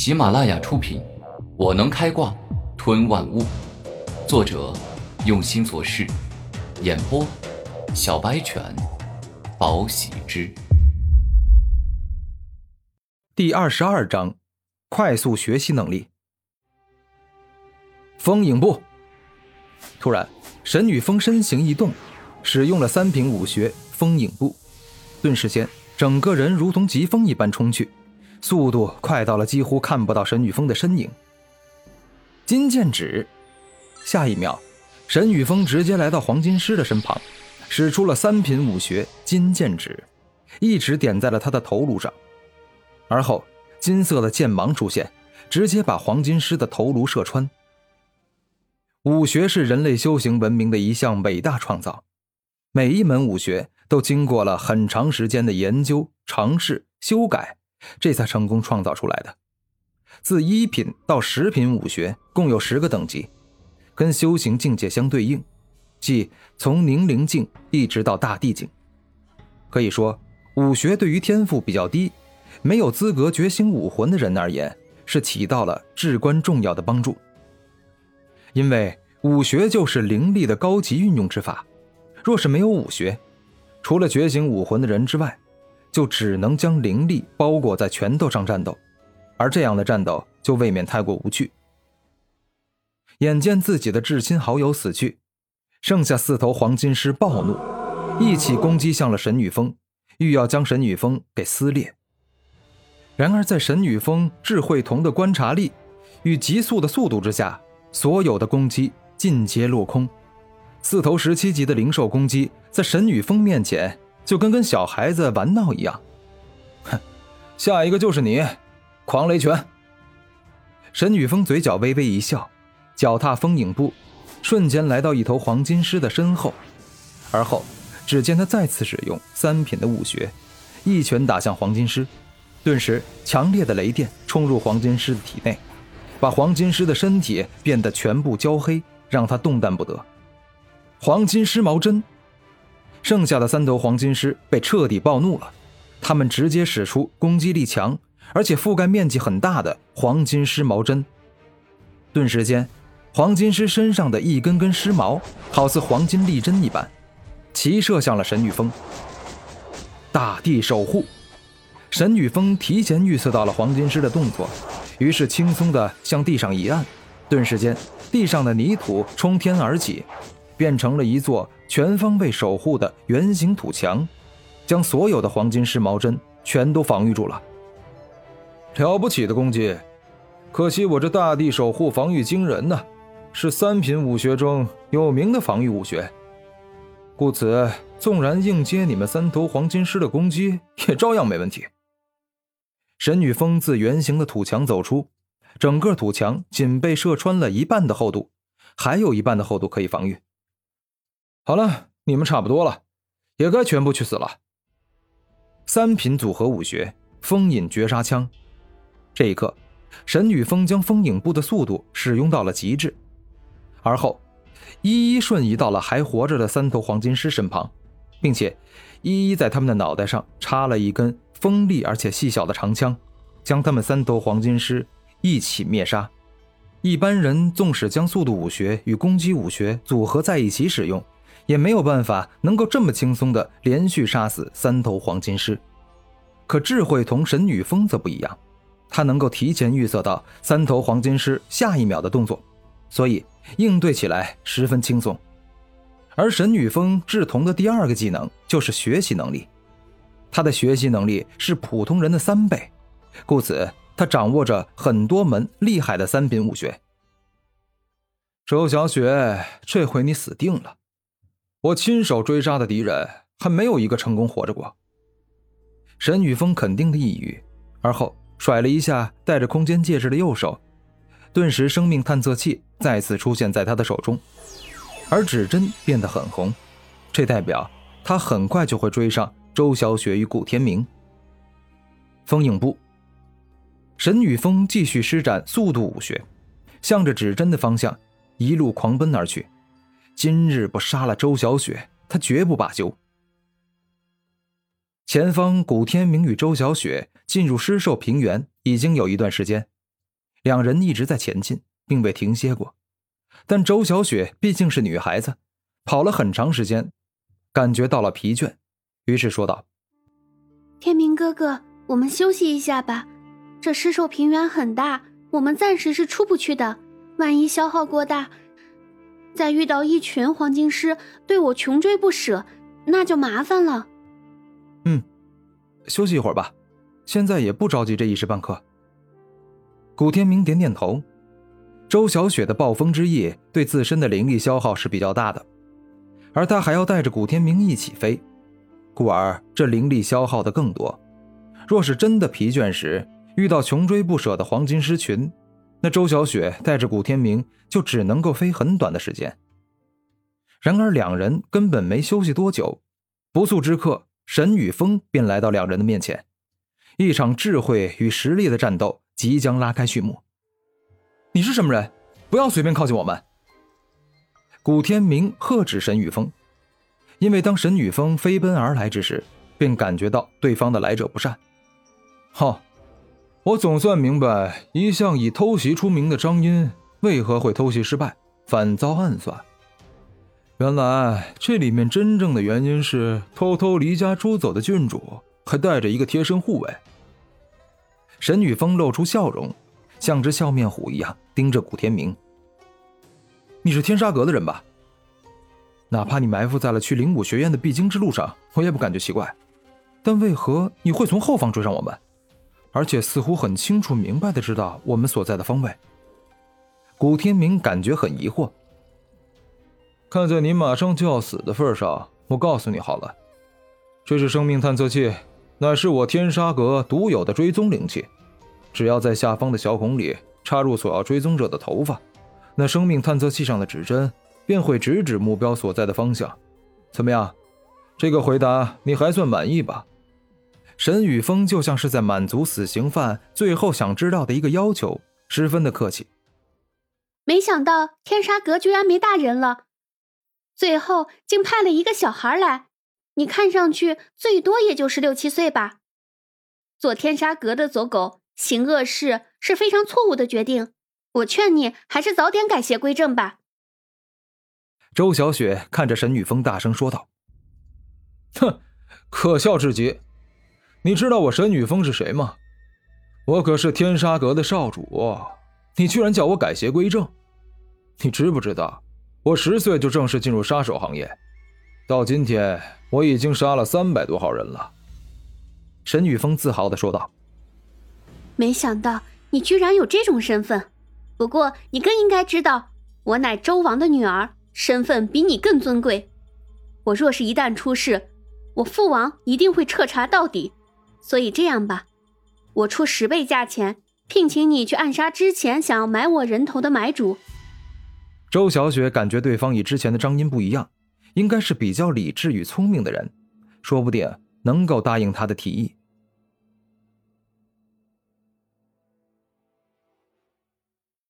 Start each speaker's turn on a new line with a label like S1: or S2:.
S1: 喜马拉雅出品，《我能开挂吞万物》，作者用心做事，演播小白犬，宝喜之。
S2: 第二十二章，快速学习能力。风影步。突然，沈雨峰身形一动，使用了三品武学风影步，顿时间，整个人如同疾风一般冲去。速度快到了几乎看不到沈雨峰的身影。金剑指，下一秒，沈雨峰直接来到黄金师的身旁，使出了三品武学金剑指，一指点在了他的头颅上，而后金色的剑芒出现，直接把黄金师的头颅射穿。武学是人类修行文明的一项伟大创造，每一门武学都经过了很长时间的研究、尝试、修改。这才成功创造出来的。自一品到十品武学共有十个等级，跟修行境界相对应，即从凝灵境一直到大地境。可以说，武学对于天赋比较低、没有资格觉醒武魂的人而言，是起到了至关重要的帮助。因为武学就是灵力的高级运用之法，若是没有武学，除了觉醒武魂的人之外，就只能将灵力包裹在拳头上战斗，而这样的战斗就未免太过无趣。眼见自己的至亲好友死去，剩下四头黄金狮暴怒，一起攻击向了沈女峰，欲要将沈女峰给撕裂。然而在沈女峰智慧瞳的观察力与急速的速度之下，所有的攻击尽皆落空。四头十七级的灵兽攻击在沈女峰面前。就跟跟小孩子玩闹一样，哼！下一个就是你，狂雷拳。沈雨峰嘴角微微一笑，脚踏风影步，瞬间来到一头黄金狮的身后，而后只见他再次使用三品的武学，一拳打向黄金狮，顿时强烈的雷电冲入黄金狮的体内，把黄金狮的身体变得全部焦黑，让他动弹不得。黄金狮毛针。剩下的三头黄金狮被彻底暴怒了，他们直接使出攻击力强而且覆盖面积很大的黄金狮毛针。顿时间，黄金狮身上的一根根狮毛好似黄金利针一般，齐射向了沈女峰。大地守护，沈女峰提前预测到了黄金狮的动作，于是轻松地向地上一按，顿时间，地上的泥土冲天而起。变成了一座全方位守护的圆形土墙，将所有的黄金狮毛针全都防御住了。了不起的攻击，可惜我这大地守护防御惊人呐，是三品武学中有名的防御武学。故此，纵然硬接你们三头黄金狮的攻击，也照样没问题。神女峰自圆形的土墙走出，整个土墙仅被射穿了一半的厚度，还有一半的厚度可以防御。好了，你们差不多了，也该全部去死了。三品组合武学风影绝杀枪，这一刻，沈雨峰将风影步的速度使用到了极致，而后一一瞬移到了还活着的三头黄金狮身旁，并且一一在他们的脑袋上插了一根锋利而且细小的长枪，将他们三头黄金狮一起灭杀。一般人纵使将速度武学与攻击武学组合在一起使用。也没有办法能够这么轻松的连续杀死三头黄金狮，可智慧同神女峰则不一样，他能够提前预测到三头黄金狮下一秒的动作，所以应对起来十分轻松。而神女峰智童的第二个技能就是学习能力，他的学习能力是普通人的三倍，故此他掌握着很多门厉害的三品武学。周小雪，这回你死定了。我亲手追杀的敌人还没有一个成功活着过。沈宇峰肯定的一语，而后甩了一下带着空间戒指的右手，顿时生命探测器再次出现在他的手中，而指针变得很红，这代表他很快就会追上周小雪与古天明。风影步，沈宇峰继续施展速度武学，向着指针的方向一路狂奔而去。今日不杀了周小雪，他绝不罢休。前方，古天明与周小雪进入狮兽平原已经有一段时间，两人一直在前进，并未停歇过。但周小雪毕竟是女孩子，跑了很长时间，感觉到了疲倦，于是说道：“
S3: 天明哥哥，我们休息一下吧。这尸兽平原很大，我们暂时是出不去的。万一消耗过大，再遇到一群黄金狮对我穷追不舍，那就麻烦了。”
S2: 嗯，休息一会儿吧，现在也不着急这一时半刻。古天明点点头。周小雪的暴风之翼对自身的灵力消耗是比较大的，而他还要带着古天明一起飞，故而这灵力消耗的更多。若是真的疲倦时遇到穷追不舍的黄金狮群，那周小雪带着古天明就只能够飞很短的时间。然而两人根本没休息多久，不速之客沈雨峰便来到两人的面前，一场智慧与实力的战斗即将拉开序幕。你是什么人？不要随便靠近我们！古天明喝止沈雨峰，因为当沈雨峰飞奔而来之时，便感觉到对方的来者不善。哈，我总算明白，一向以偷袭出名的张音为何会偷袭失败，反遭暗算。原来这里面真正的原因是，偷偷离家出走的郡主还带着一个贴身护卫。沈雨峰露出笑容。像只笑面虎一样盯着古天明。你是天杀阁的人吧？哪怕你埋伏在了去灵武学院的必经之路上，我也不感觉奇怪。但为何你会从后方追上我们？而且似乎很清楚明白的知道我们所在的方位。古天明感觉很疑惑。看在你马上就要死的份上，我告诉你好了，这是生命探测器，乃是我天杀阁独有的追踪灵器。只要在下方的小孔里插入所要追踪者的头发，那生命探测器上的指针便会直指目标所在的方向。怎么样？这个回答你还算满意吧？沈宇峰就像是在满足死刑犯最后想知道的一个要求，十分的客气。
S3: 没想到天杀阁居然没大人了，最后竟派了一个小孩来。你看上去最多也就是六七岁吧？做天杀阁的走狗。行恶事是非常错误的决定，我劝你还是早点改邪归正吧。
S2: 周小雪看着沈宇峰，大声说道：“哼，可笑至极！你知道我沈雨峰是谁吗？我可是天杀阁的少主，你居然叫我改邪归正？你知不知道，我十岁就正式进入杀手行业，到今天我已经杀了三百多号人了。”沈雨峰自豪的说道。
S3: 没想到你居然有这种身份，不过你更应该知道，我乃周王的女儿，身份比你更尊贵。我若是一旦出事，我父王一定会彻查到底。所以这样吧，我出十倍价钱，聘请你去暗杀之前想要买我人头的买主。
S2: 周小雪感觉对方与之前的张音不一样，应该是比较理智与聪明的人，说不定能够答应他的提议。